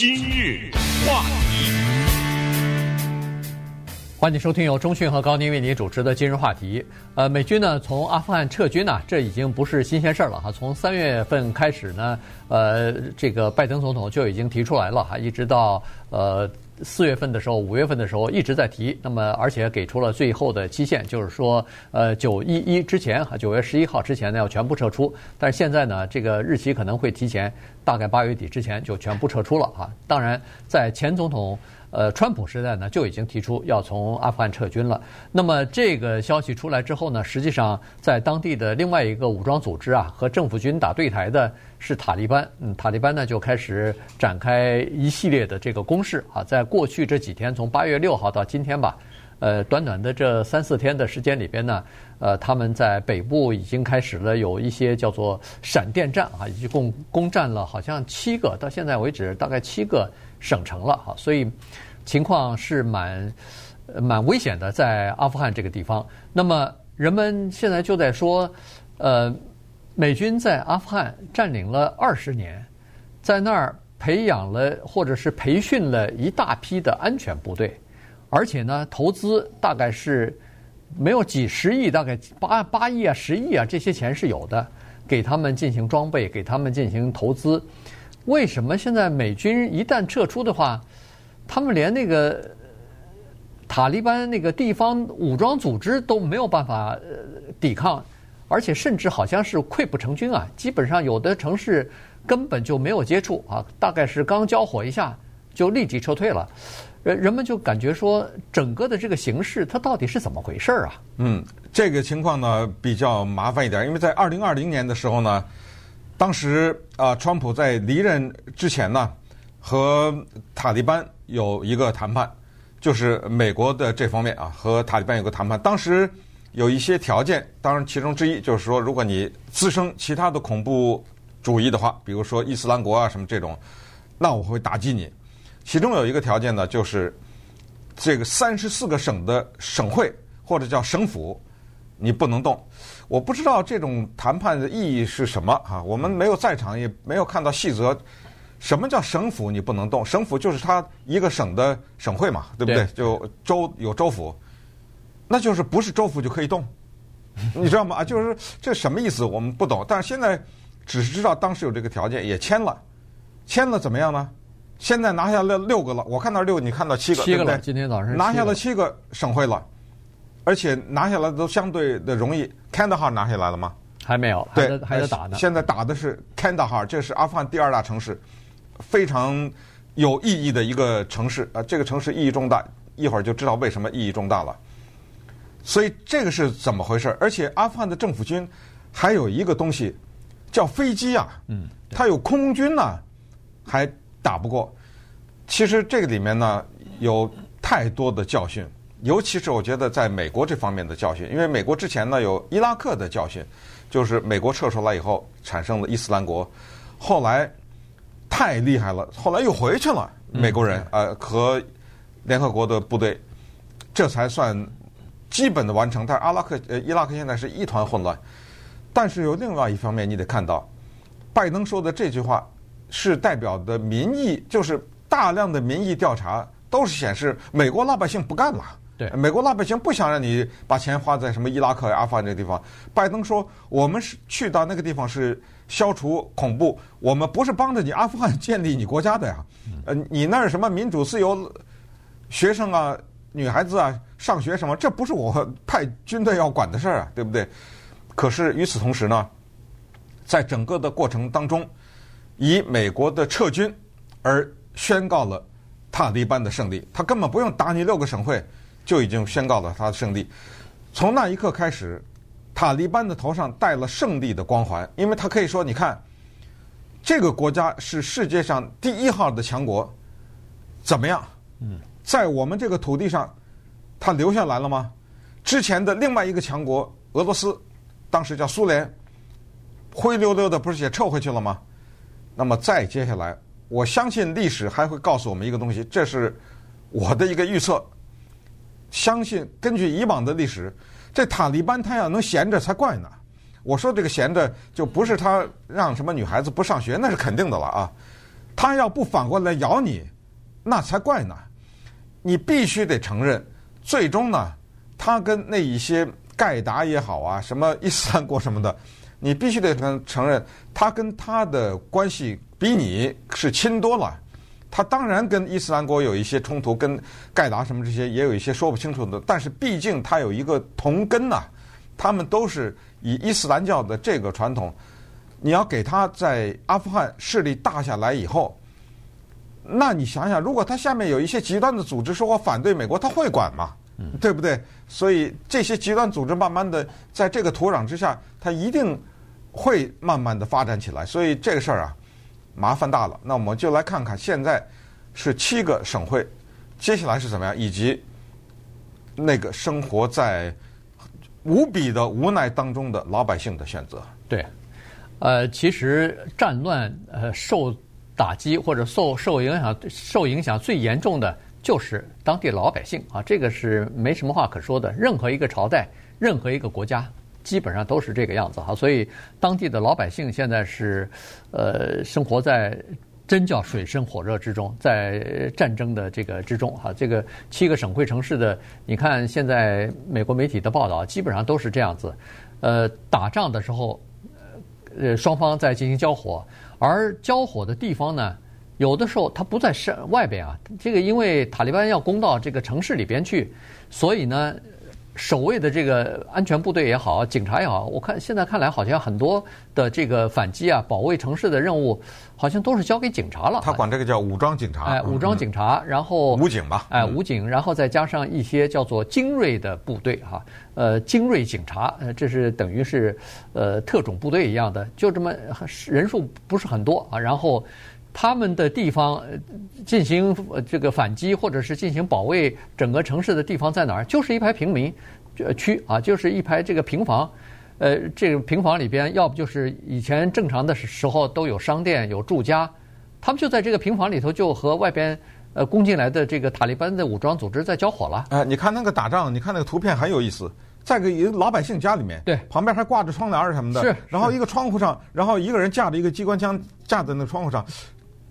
今日话题，欢迎收听由中讯和高宁为您主持的今日话题。呃，美军呢从阿富汗撤军呢，这已经不是新鲜事儿了哈。从三月份开始呢，呃，这个拜登总统就已经提出来了哈，一直到呃。四月份的时候，五月份的时候一直在提，那么而且给出了最后的期限，就是说，呃，九一一之前哈，九月十一号之前呢要全部撤出。但是现在呢，这个日期可能会提前，大概八月底之前就全部撤出了啊。当然，在前总统呃川普时代呢就已经提出要从阿富汗撤军了。那么这个消息出来之后呢，实际上在当地的另外一个武装组织啊和政府军打对台的。是塔利班，嗯，塔利班呢就开始展开一系列的这个攻势啊，在过去这几天，从八月六号到今天吧，呃，短短的这三四天的时间里边呢，呃，他们在北部已经开始了有一些叫做闪电战啊，一共攻占了好像七个，到现在为止大概七个省城了哈，所以情况是蛮蛮危险的，在阿富汗这个地方。那么人们现在就在说，呃。美军在阿富汗占领了二十年，在那儿培养了或者是培训了一大批的安全部队，而且呢，投资大概是没有几十亿，大概八八亿啊、十亿啊，这些钱是有的，给他们进行装备，给他们进行投资。为什么现在美军一旦撤出的话，他们连那个塔利班那个地方武装组织都没有办法抵抗？而且甚至好像是溃不成军啊！基本上有的城市根本就没有接触啊，大概是刚交火一下就立即撤退了。人人们就感觉说，整个的这个形势它到底是怎么回事啊？嗯，这个情况呢比较麻烦一点，因为在二零二零年的时候呢，当时啊，川普在离任之前呢，和塔利班有一个谈判，就是美国的这方面啊，和塔利班有个谈判，当时。有一些条件，当然其中之一就是说，如果你滋生其他的恐怖主义的话，比如说伊斯兰国啊什么这种，那我会打击你。其中有一个条件呢，就是这个三十四个省的省会或者叫省府，你不能动。我不知道这种谈判的意义是什么啊？我们没有在场，也没有看到细则。什么叫省府你不能动？省府就是它一个省的省会嘛，对不对？就州有州府。那就是不是州府就可以动，你知道吗？啊，就是这什么意思？我们不懂。但是现在只是知道当时有这个条件，也签了，签了怎么样呢？现在拿下了六个了，我看到六，你看到七个，七个了，对不对？今天早上拿下了七个省会了，而且拿下来都相对的容易。坎大哈拿下来了吗？还没有，对，还在打呢。现在打的是坎大哈，这是阿富汗第二大城市，非常有意义的一个城市啊。这个城市意义重大，一会儿就知道为什么意义重大了。所以这个是怎么回事？而且阿富汗的政府军还有一个东西叫飞机啊，嗯，它有空军呢，还打不过。其实这个里面呢有太多的教训，尤其是我觉得在美国这方面的教训，因为美国之前呢有伊拉克的教训，就是美国撤出来以后产生了伊斯兰国，后来太厉害了，后来又回去了，美国人呃和联合国的部队，这才算。基本的完成，但是阿拉克呃伊拉克现在是一团混乱。但是有另外一方面，你得看到，拜登说的这句话是代表的民意，就是大量的民意调查都是显示美国老百姓不干了。对，美国老百姓不想让你把钱花在什么伊拉克、阿富汗这个地方。拜登说，我们是去到那个地方是消除恐怖，我们不是帮着你阿富汗建立你国家的呀。呃，你那儿什么民主自由，学生啊。女孩子啊，上学什么？这不是我派军队要管的事儿啊，对不对？可是与此同时呢，在整个的过程当中，以美国的撤军而宣告了塔利班的胜利。他根本不用打你六个省会，就已经宣告了他的胜利。从那一刻开始，塔利班的头上戴了胜利的光环，因为他可以说：“你看，这个国家是世界上第一号的强国，怎么样？”嗯。在我们这个土地上，他留下来了吗？之前的另外一个强国俄罗斯，当时叫苏联，灰溜溜的不是也撤回去了吗？那么再接下来，我相信历史还会告诉我们一个东西，这是我的一个预测。相信根据以往的历史，这塔利班他要能闲着才怪呢。我说这个闲着，就不是他让什么女孩子不上学，那是肯定的了啊。他要不反过来咬你，那才怪呢。你必须得承认，最终呢，他跟那一些盖达也好啊，什么伊斯兰国什么的，你必须得承承认，他跟他的关系比你是亲多了。他当然跟伊斯兰国有一些冲突，跟盖达什么这些也有一些说不清楚的，但是毕竟他有一个同根呐、啊，他们都是以伊斯兰教的这个传统。你要给他在阿富汗势力大下来以后。那你想想，如果他下面有一些极端的组织说我反对美国，他会管吗？对不对？所以这些极端组织慢慢的在这个土壤之下，他一定会慢慢的发展起来。所以这个事儿啊，麻烦大了。那我们就来看看现在是七个省会，接下来是怎么样，以及那个生活在无比的无奈当中的老百姓的选择。对，呃，其实战乱呃受。打击或者受受影响受影响最严重的就是当地老百姓啊，这个是没什么话可说的。任何一个朝代，任何一个国家，基本上都是这个样子哈。所以当地的老百姓现在是呃生活在真叫水深火热之中，在战争的这个之中哈。这个七个省会城市的，你看现在美国媒体的报道基本上都是这样子。呃，打仗的时候，呃双方在进行交火。而交火的地方呢，有的时候它不在山外边啊。这个因为塔利班要攻到这个城市里边去，所以呢，守卫的这个安全部队也好，警察也好，我看现在看来好像很多的这个反击啊、保卫城市的任务，好像都是交给警察了。他管这个叫武装警察。哎，武装警察，然后武警吧。哎，武警，然后再加上一些叫做精锐的部队哈，呃，精锐警察，呃，这是等于是呃特种部队一样的，就这么人数不是很多啊。然后他们的地方进行这个反击或者是进行保卫整个城市的地方在哪儿？就是一排平民区啊，就是一排这个平房。呃，这个平房里边，要不就是以前正常的时候都有商店、有住家，他们就在这个平房里头，就和外边呃攻进来的这个塔利班的武装组织在交火了。哎，你看那个打仗，你看那个图片很有意思，在个老百姓家里面，对，旁边还挂着窗帘什么的，是，然后一个窗户上，然后一个人架着一个机关枪架在那个窗户上。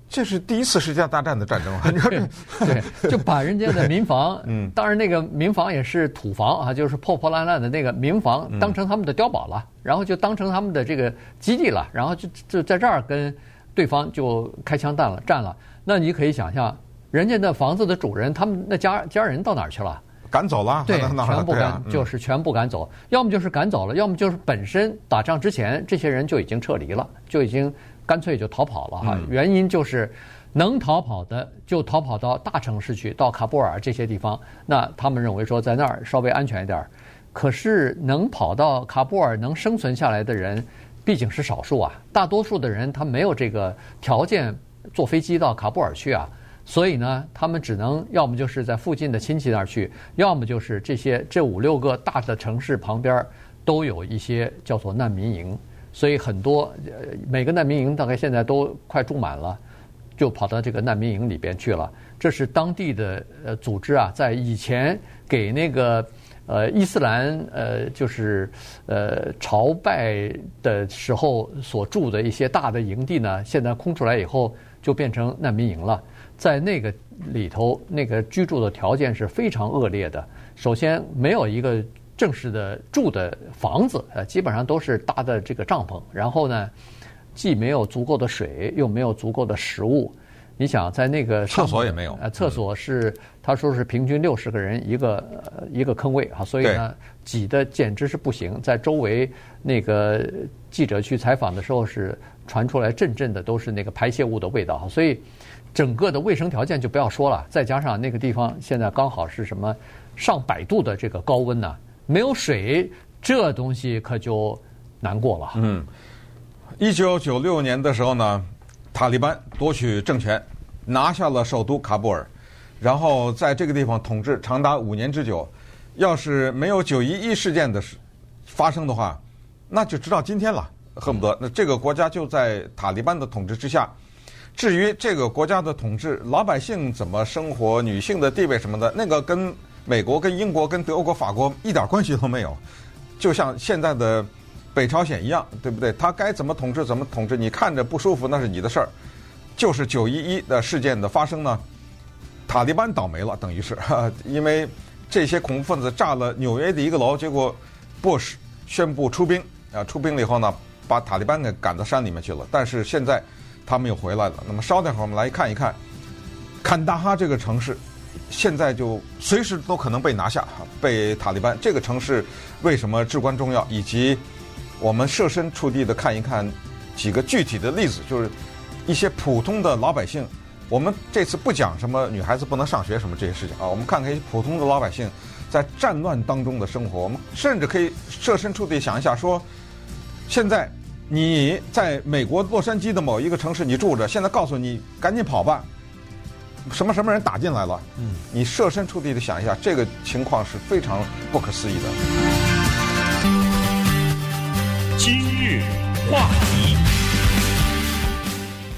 这是第一次世界大战的战争啊！对，对，就把人家的民房，嗯，当然那个民房也是土房啊，就是破破烂烂的那个民房，当成他们的碉堡了，然后就当成他们的这个基地了，然后就就在这儿跟对方就开枪弹了战了。那你可以想象，人家的房子的主人，他们那家家人到哪儿去了？赶走了，对，全部赶，就是全部赶走，要么就是赶走了，要么就是本身打仗之前，这些人就已经撤离了，就已经。干脆就逃跑了哈，原因就是能逃跑的就逃跑到大城市去，到喀布尔这些地方。那他们认为说在那儿稍微安全一点。可是能跑到喀布尔能生存下来的人毕竟是少数啊，大多数的人他没有这个条件坐飞机到喀布尔去啊，所以呢，他们只能要么就是在附近的亲戚那儿去，要么就是这些这五六个大的城市旁边都有一些叫做难民营。所以很多呃，每个难民营大概现在都快住满了，就跑到这个难民营里边去了。这是当地的呃组织啊，在以前给那个呃伊斯兰呃就是呃朝拜的时候所住的一些大的营地呢，现在空出来以后就变成难民营了。在那个里头，那个居住的条件是非常恶劣的。首先没有一个。正式的住的房子，呃，基本上都是搭的这个帐篷。然后呢，既没有足够的水，又没有足够的食物。你想，在那个厕所也没有。呃，厕所是他说是平均六十个人一个、呃、一个坑位啊，所以呢，挤的简直是不行。在周围那个记者去采访的时候，是传出来阵阵的都是那个排泄物的味道。所以整个的卫生条件就不要说了。再加上那个地方现在刚好是什么上百度的这个高温呢？没有水，这东西可就难过了。嗯，一九九六年的时候呢，塔利班夺取政权，拿下了首都喀布尔，然后在这个地方统治长达五年之久。要是没有九一一事件的发生的话，那就直到今天了，恨不得那这个国家就在塔利班的统治之下。至于这个国家的统治，老百姓怎么生活，女性的地位什么的，那个跟。美国跟英国跟德国法国一点关系都没有，就像现在的北朝鲜一样，对不对？他该怎么统治怎么统治，你看着不舒服那是你的事儿。就是九一一的事件的发生呢，塔利班倒霉了，等于是，因为这些恐怖分子炸了纽约的一个楼，结果布什宣布出兵，啊，出兵了以后呢，把塔利班给赶到山里面去了。但是现在他们又回来了。那么稍等会儿，我们来看一看坎大哈这个城市，现在就随时都可能被拿下，被塔利班。这个城市为什么至关重要？以及我们设身处地的看一看几个具体的例子，就是。一些普通的老百姓，我们这次不讲什么女孩子不能上学什么这些事情啊，我们看看一些普通的老百姓在战乱当中的生活。我们甚至可以设身处地想一下，说，现在你在美国洛杉矶的某一个城市你住着，现在告诉你赶紧跑吧，什么什么人打进来了，嗯，你设身处地的想一下，这个情况是非常不可思议的。今日话题。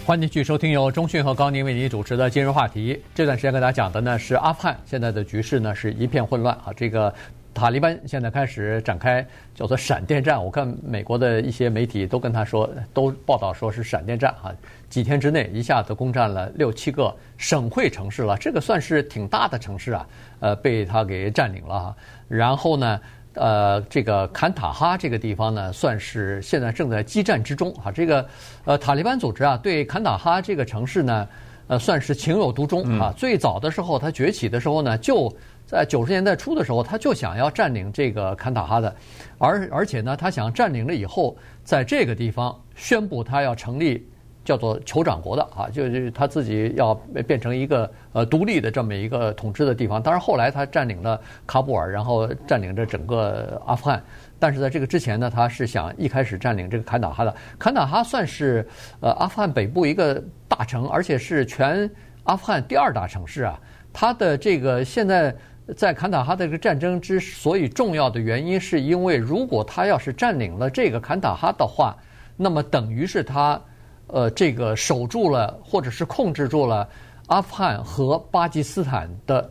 欢迎继续收听由中讯和高宁为您主持的今日话题。这段时间跟大家讲的呢是阿富汗现在的局势呢是一片混乱啊。这个塔利班现在开始展开叫做闪电战，我看美国的一些媒体都跟他说，都报道说是闪电战啊。几天之内一下子攻占了六七个省会城市了，这个算是挺大的城市啊。呃，被他给占领了哈。然后呢？呃，这个坎塔哈这个地方呢，算是现在正在激战之中啊。这个呃，塔利班组织啊，对坎塔哈这个城市呢，呃，算是情有独钟啊。最早的时候，他崛起的时候呢，就在九十年代初的时候，他就想要占领这个坎塔哈的，而而且呢，他想占领了以后，在这个地方宣布他要成立。叫做酋长国的啊，就是他自己要变成一个呃独立的这么一个统治的地方。当然后来他占领了喀布尔，然后占领着整个阿富汗。但是在这个之前呢，他是想一开始占领这个坎大哈的。坎大哈算是呃阿富汗北部一个大城，而且是全阿富汗第二大城市啊。它的这个现在在坎大哈的这个战争之所以重要的原因，是因为如果他要是占领了这个坎大哈的话，那么等于是他。呃，这个守住了，或者是控制住了阿富汗和巴基斯坦的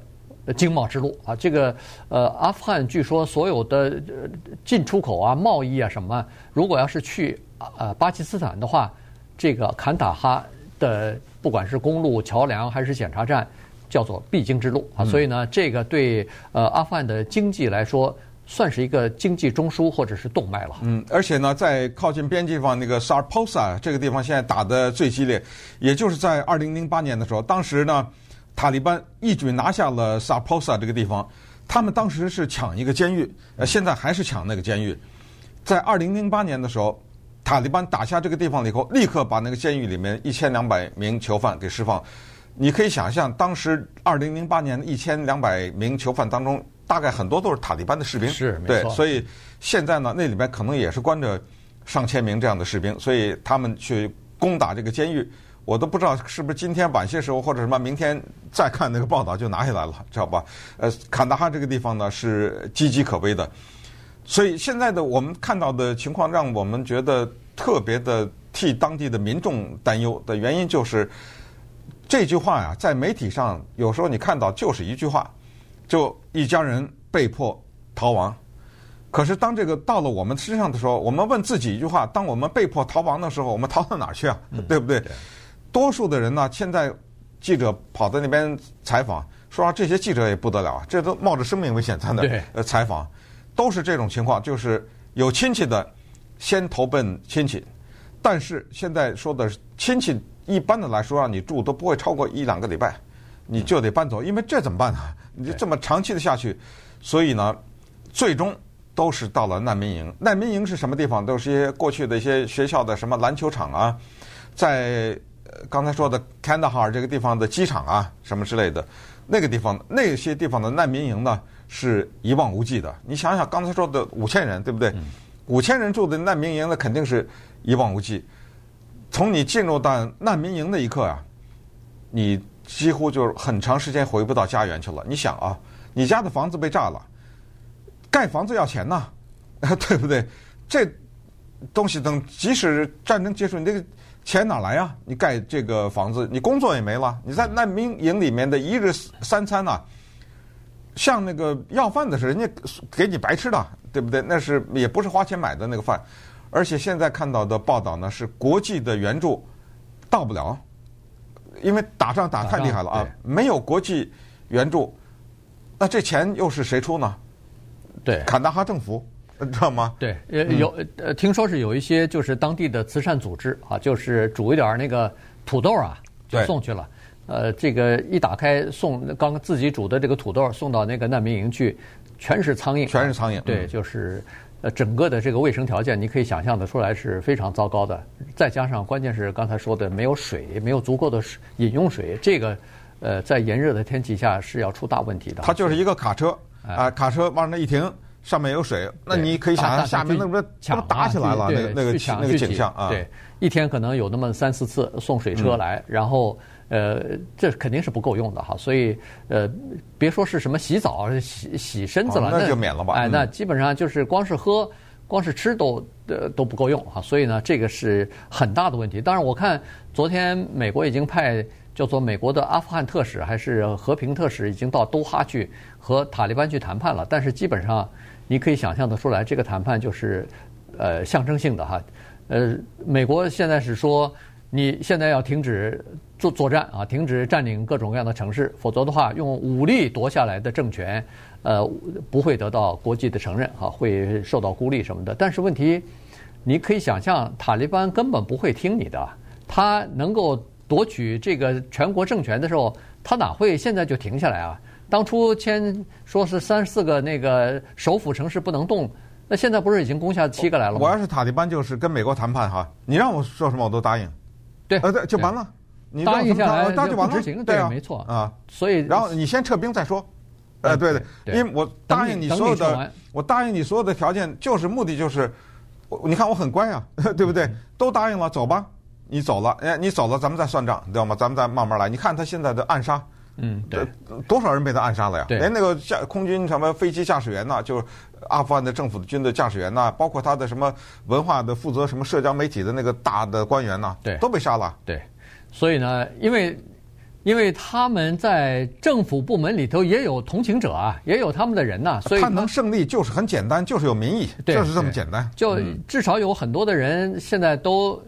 经贸之路啊。这个呃，阿富汗据说所有的进出口啊、贸易啊什么，如果要是去呃巴基斯坦的话，这个坎塔哈的不管是公路、桥梁还是检查站，叫做必经之路啊。所以呢，这个对呃阿富汗的经济来说。算是一个经济中枢或者是动脉了。嗯，而且呢，在靠近边境地方那个萨尔波萨这个地方，现在打的最激烈，也就是在二零零八年的时候，当时呢，塔利班一举拿下了萨尔波萨这个地方。他们当时是抢一个监狱，呃，现在还是抢那个监狱。在二零零八年的时候，塔利班打下这个地方了以后，立刻把那个监狱里面一千两百名囚犯给释放。你可以想象，当时二零零八年一千两百名囚犯当中。大概很多都是塔利班的士兵，是，对，所以现在呢，那里边可能也是关着上千名这样的士兵，所以他们去攻打这个监狱，我都不知道是不是今天晚些时候或者什么明天再看那个报道就拿下来了，知道吧？呃，坎大哈这个地方呢是岌岌可危的，所以现在的我们看到的情况，让我们觉得特别的替当地的民众担忧的原因就是这句话呀，在媒体上有时候你看到就是一句话。就一家人被迫逃亡，可是当这个到了我们身上的时候，我们问自己一句话：当我们被迫逃亡的时候，我们逃到哪儿去啊？对不对？多数的人呢，现在记者跑到那边采访，说啊，这些记者也不得了啊，这都冒着生命危险在那呃采访，都是这种情况，就是有亲戚的先投奔亲戚，但是现在说的亲戚，一般的来说让你住都不会超过一两个礼拜，你就得搬走，因为这怎么办呢？你就这么长期的下去，所以呢，最终都是到了难民营。难民营是什么地方？都是一些过去的一些学校的什么篮球场啊，在刚才说的坎大哈这个地方的机场啊，什么之类的，那个地方那些地方的难民营呢，是一望无际的。你想想刚才说的五千人，对不对？五千人住的难民营，那肯定是一望无际。从你进入到难民营那一刻啊，你。几乎就是很长时间回不到家园去了。你想啊，你家的房子被炸了，盖房子要钱呐，对不对？这东西等即使战争结束，你这个钱哪来啊？你盖这个房子，你工作也没了。你在难民营里面的一日三餐呐，像那个要饭的是人家给你白吃的，对不对？那是也不是花钱买的那个饭。而且现在看到的报道呢，是国际的援助到不了。因为打仗打太厉害了啊，没有国际援助，那这钱又是谁出呢？对，坎大哈政府，知道吗？对，有呃，听说是有一些就是当地的慈善组织啊，就是煮一点那个土豆啊，就送去了。呃，这个一打开送刚刚自己煮的这个土豆送到那个难民营去，全是苍蝇，全是苍蝇。对，就是呃整个的这个卫生条件，你可以想象的出来是非常糟糕的。再加上关键是刚才说的没有水，没有足够的水饮用水，这个呃在炎热的天气下是要出大问题的。它就是一个卡车啊，卡车往那一停，上面有水，那你可以想象下面那不抢打起来了？那个那个那个景象啊，对，一天可能有那么三四次送水车来，然后。呃，这肯定是不够用的哈，所以呃，别说是什么洗澡、洗洗身子了，哦、那就免了吧。哎，那基本上就是光是喝、光是吃都呃都不够用哈，所以呢，这个是很大的问题。当然，我看昨天美国已经派叫做美国的阿富汗特使还是和平特使已经到都哈去和塔利班去谈判了，但是基本上你可以想象得出来，这个谈判就是呃象征性的哈。呃，美国现在是说。你现在要停止作作战啊，停止占领各种各样的城市，否则的话，用武力夺下来的政权，呃，不会得到国际的承认啊，会受到孤立什么的。但是问题，你可以想象，塔利班根本不会听你的，他能够夺取这个全国政权的时候，他哪会现在就停下来啊？当初签说是三四个那个首府城市不能动，那现在不是已经攻下七个来了吗？我要是塔利班，就是跟美国谈判哈，你让我说什么我都答应。对，呃，对，就完了。你答应下来，那就完了。对啊，没错啊。所以，然后你先撤兵再说。呃，对对，因为我答应你所有的，我答应你所有的条件，就是目的就是，你看我很乖啊，对不对？都答应了，走吧。你走了，哎，你走了，咱们再算账，知道吗？咱们再慢慢来。你看他现在的暗杀，嗯，对，多少人被他暗杀了呀？连那个驾空军什么飞机驾驶员呐，就是阿富汗的政府的军的驾驶员呐，包括他的什么文化的负责什么社交媒体的那个大的官员呐，对，都被杀了。对。所以呢，因为因为他们在政府部门里头也有同情者啊，也有他们的人呐，所以他，他能胜利就是很简单，就是有民意，对就是这么简单。就至少有很多的人现在都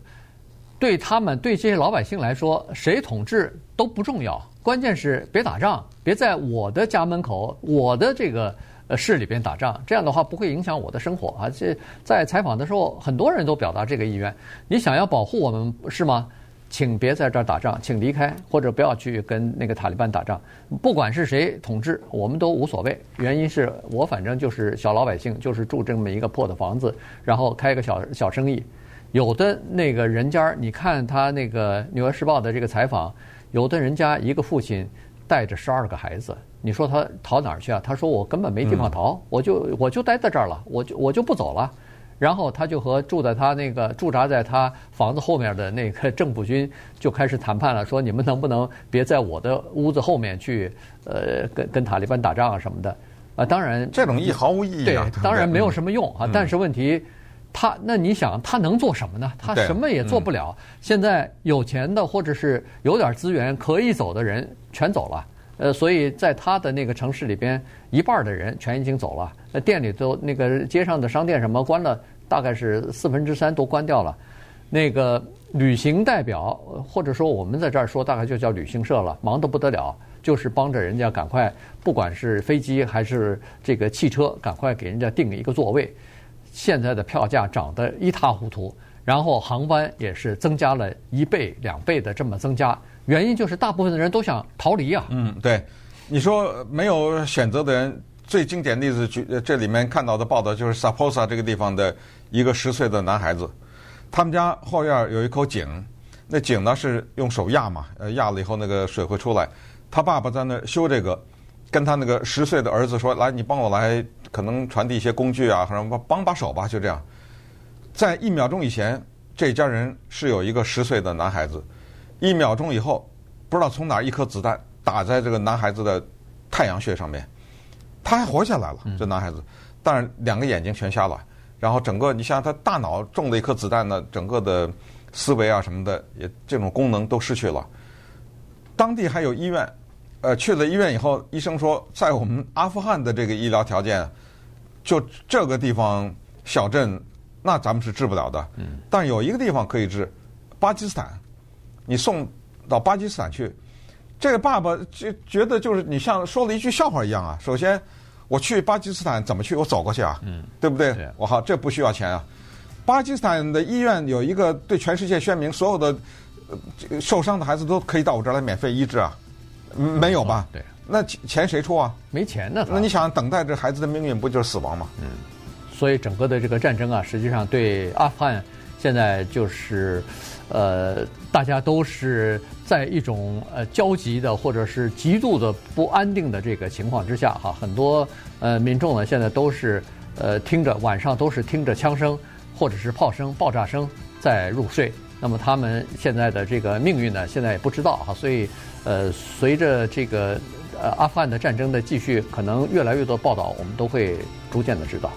对他们对这些老百姓来说，谁统治都不重要，关键是别打仗，别在我的家门口、我的这个呃市里边打仗，这样的话不会影响我的生活啊。这在采访的时候，很多人都表达这个意愿。你想要保护我们是吗？请别在这儿打仗，请离开，或者不要去跟那个塔利班打仗。不管是谁统治，我们都无所谓。原因是我反正就是小老百姓，就是住这么一个破的房子，然后开个小小生意。有的那个人家，你看他那个《纽约时报》的这个采访，有的人家一个父亲带着十二个孩子，你说他逃哪儿去啊？他说我根本没地方逃，我就我就待在这儿了，我就我就不走了。然后他就和住在他那个驻扎在他房子后面的那个政府军就开始谈判了，说你们能不能别在我的屋子后面去，呃，跟跟塔利班打仗啊什么的，啊，当然这种意毫无意义啊，对，当然没有什么用啊。但是问题，他那你想他能做什么呢？他什么也做不了。现在有钱的或者是有点资源可以走的人全走了，呃，所以在他的那个城市里边，一半的人全已经走了，那店里头那个街上的商店什么关了。大概是四分之三都关掉了，那个旅行代表或者说我们在这儿说大概就叫旅行社了，忙得不得了，就是帮着人家赶快，不管是飞机还是这个汽车，赶快给人家订一个座位。现在的票价涨得一塌糊涂，然后航班也是增加了一倍两倍的这么增加，原因就是大部分的人都想逃离啊。嗯，对，你说没有选择的人。最经典例子，这里面看到的报道就是 Saposa 这个地方的一个十岁的男孩子，他们家后院有一口井，那井呢是用手压嘛，呃压了以后那个水会出来。他爸爸在那修这个，跟他那个十岁的儿子说：“来，你帮我来，可能传递一些工具啊，或者帮帮把手吧。”就这样，在一秒钟以前，这家人是有一个十岁的男孩子，一秒钟以后，不知道从哪一颗子弹打在这个男孩子的太阳穴上面。他还活下来了，这男孩子，但是两个眼睛全瞎了，然后整个你像他大脑中了一颗子弹呢，整个的思维啊什么的也这种功能都失去了。当地还有医院，呃，去了医院以后，医生说在我们阿富汗的这个医疗条件，就这个地方小镇，那咱们是治不了的。嗯但有一个地方可以治，巴基斯坦，你送到巴基斯坦去。这个爸爸就觉得就是你像说了一句笑话一样啊。首先，我去巴基斯坦怎么去？我走过去啊，嗯，对不对？我好，这不需要钱啊。巴基斯坦的医院有一个对全世界宣明，所有的受伤的孩子都可以到我这儿来免费医治啊。没有吧？对。那钱谁出啊？没钱呢。那你想等待这孩子的命运，不就是死亡吗？嗯。所以整个的这个战争啊，实际上对阿富汗现在就是，呃，大家都是。在一种呃焦急的或者是极度的不安定的这个情况之下，哈，很多呃民众呢现在都是呃听着晚上都是听着枪声或者是炮声、爆炸声在入睡。那么他们现在的这个命运呢，现在也不知道哈。所以呃，随着这个呃阿富汗的战争的继续，可能越来越多报道，我们都会逐渐的知道。